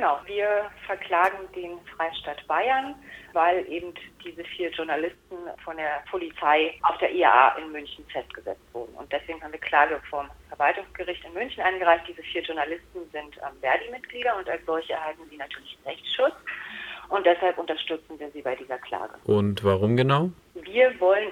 Genau, wir verklagen den Freistaat Bayern, weil eben diese vier Journalisten von der Polizei auf der IAA in München festgesetzt wurden. Und deswegen haben wir Klage vom Verwaltungsgericht in München eingereicht. Diese vier Journalisten sind ähm, Verdi-Mitglieder und als solche erhalten sie natürlich Rechtsschutz. Und deshalb unterstützen wir sie bei dieser Klage. Und warum genau? Wir wollen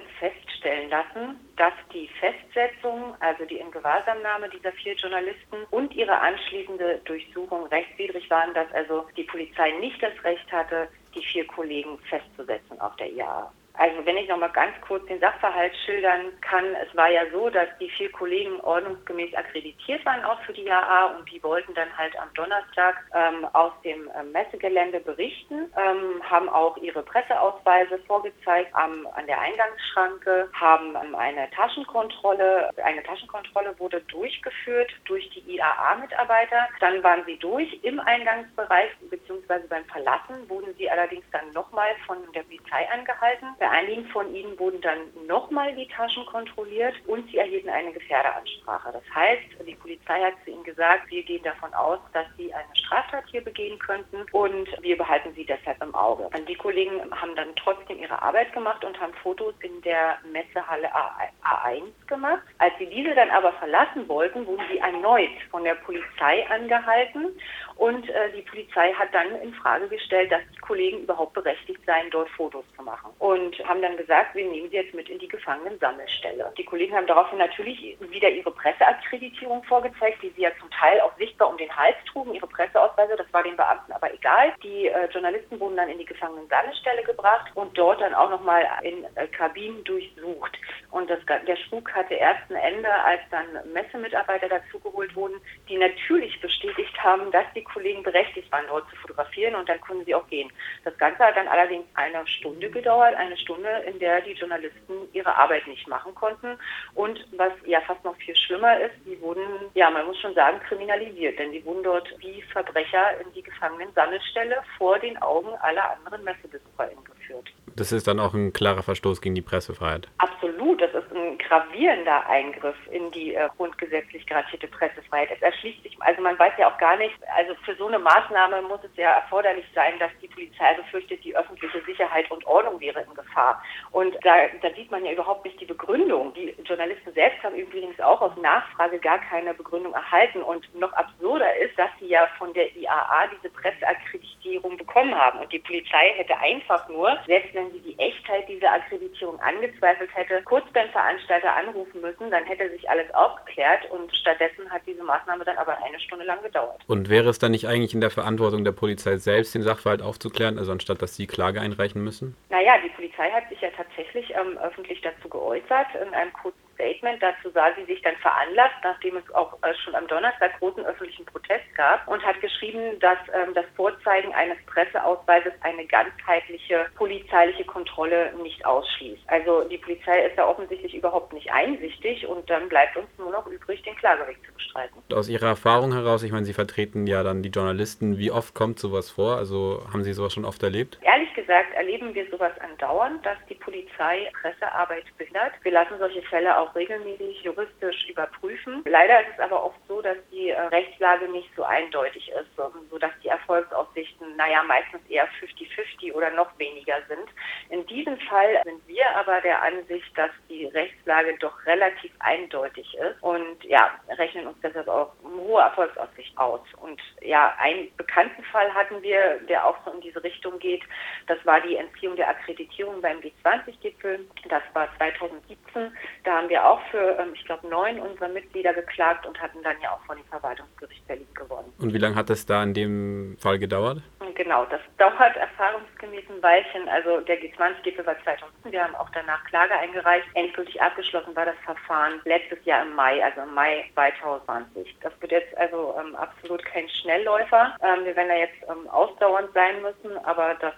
feststellen lassen, dass die Festsetzung, also die Ingewahrsamnahme dieser vier Journalisten und ihre anschließende Durchsuchung rechtswidrig waren, dass also die Polizei nicht das Recht hatte, die vier Kollegen festzusetzen auf der IAA. Also wenn ich noch mal ganz kurz den Sachverhalt schildern kann, es war ja so, dass die vier Kollegen ordnungsgemäß akkreditiert waren auch für die JA und die wollten dann halt am Donnerstag ähm, aus dem äh, Messegelände berichten, ähm, haben auch ihre Presseausweise vorgezeigt am, an der Eingangsschranke, haben ähm, eine Taschenkontrolle, eine Taschenkontrolle wurde durchgeführt durch die IAA-Mitarbeiter. Dann waren sie durch im Eingangsbereich beziehungsweise beim Verlassen wurden sie allerdings dann nochmal von der Polizei angehalten. Bei einigen von ihnen wurden dann nochmal die Taschen kontrolliert und sie erhielten eine Gefährderansprache. Das heißt, die Polizei hat zu ihnen gesagt, wir gehen davon aus, dass sie eine Straftat hier begehen könnten und wir behalten sie deshalb im Auge. Die Kollegen haben dann trotzdem ihre Arbeit gemacht und haben Fotos in der Messehalle A1 gemacht. Als sie diese dann aber verlassen wollten, wurden sie erneut von der Polizei angehalten und äh, die Polizei hat dann in Frage gestellt, dass die Kollegen überhaupt berechtigt seien, dort Fotos zu machen. Und haben dann gesagt, wir nehmen sie jetzt mit in die Gefangenensammelstelle. Die Kollegen haben daraufhin natürlich wieder ihre Presseakkreditierung vorgezeigt, die sie ja zum Teil auch sichtbar um den Hals trugen, ihre Presseausweise, das war den Beamten aber egal. Die äh, Journalisten wurden dann in die Gefangenensammelstelle gebracht und dort dann auch nochmal in äh, Kabinen durchsucht. Und das, der Spuk hatte erst ein Ende, als dann Messemitarbeiter dazugeholt wurden, die natürlich bestätigt haben, dass die Kollegen berechtigt waren, dort zu fotografieren und dann konnten sie auch gehen. Das Ganze hat dann allerdings eine Stunde gedauert, eine Stunde, in der die Journalisten ihre Arbeit nicht machen konnten. Und was ja fast noch viel schlimmer ist, die wurden, ja, man muss schon sagen, kriminalisiert, denn die wurden dort wie Verbrecher in die Gefangenen-Sammelstelle vor den Augen aller anderen Messebesucher geführt. Das ist dann auch ein klarer Verstoß gegen die Pressefreiheit. Absolut, das ist gravierender Eingriff in die äh, grundgesetzlich garantierte Pressefreiheit. Es erschließt sich, also man weiß ja auch gar nicht, also für so eine Maßnahme muss es ja erforderlich sein, dass die Polizei befürchtet, die öffentliche Sicherheit und Ordnung wäre in Gefahr. Und da, da sieht man ja überhaupt nicht die Begründung. Die Journalisten selbst haben übrigens auch auf Nachfrage gar keine Begründung erhalten. Und noch absurder ist, dass sie ja von der IAA diese Presseakkreditierung bekommen haben. Und die Polizei hätte einfach nur, selbst wenn sie die Echtheit dieser Akkreditierung angezweifelt hätte, kurz beim Veranstalter anrufen müssen, dann hätte sich alles aufgeklärt und stattdessen hat diese Maßnahme dann aber eine Stunde lang gedauert. Und wäre es dann nicht eigentlich in der Verantwortung der Polizei selbst, den Sachverhalt aufzuklären, also anstatt dass sie Klage einreichen müssen? Naja, die Polizei hat sich ja tatsächlich ähm, öffentlich dazu geäußert in einem kurzen Statement. Dazu sah sie sich dann veranlasst, nachdem es auch äh, schon am Donnerstag großen öffentlichen Protest gab und hat geschrieben, dass ähm, das Vorzeigen eines Presseausweises eine ganzheitliche polizeiliche Kontrolle nicht ausschließt. Also die Polizei ist da offensichtlich überhaupt nicht einsichtig und dann bleibt uns nur noch übrig, den Klageweg zu bestreiten. Aus Ihrer Erfahrung heraus, ich meine, Sie vertreten ja dann die Journalisten, wie oft kommt sowas vor? Also haben Sie sowas schon oft erlebt? Ehrlich gesagt erleben wir sowas andauernd, dass die Polizei Pressearbeit behindert. Wir lassen solche Fälle auch regelmäßig juristisch überprüfen. Leider ist es aber oft so, dass die äh, Rechtslage nicht so eindeutig ist, sodass die Erfolgsaussichten, naja, meistens eher 50-50 oder noch weniger sind. In diesem Fall sind wir aber der Ansicht, dass die Rechtslage doch relativ eindeutig ist und ja, rechnen uns deshalb auch hohe Erfolgsaussicht aus. Und ja, einen bekannten Fall hatten wir, der auch so in diese Richtung geht. Das war die Entziehung der Akkreditierung beim G20-Gipfel. Das war 2017. Da haben wir auch für, ähm, ich glaube, neun unserer Mitglieder geklagt und hatten dann ja auch vor dem Verwaltungsgericht Berlin gewonnen. Und wie lange hat das da in dem Fall gedauert? Genau, das dauert erfahrungsgemäß ein Weilchen. Also der G20-Gipfel war 2000. Wir haben auch danach Klage eingereicht. Endgültig abgeschlossen war das Verfahren letztes Jahr im Mai, also im Mai 2020. Das wird jetzt also ähm, absolut kein Schnellläufer. Ähm, wir werden da jetzt ähm, ausdauernd sein müssen, aber das.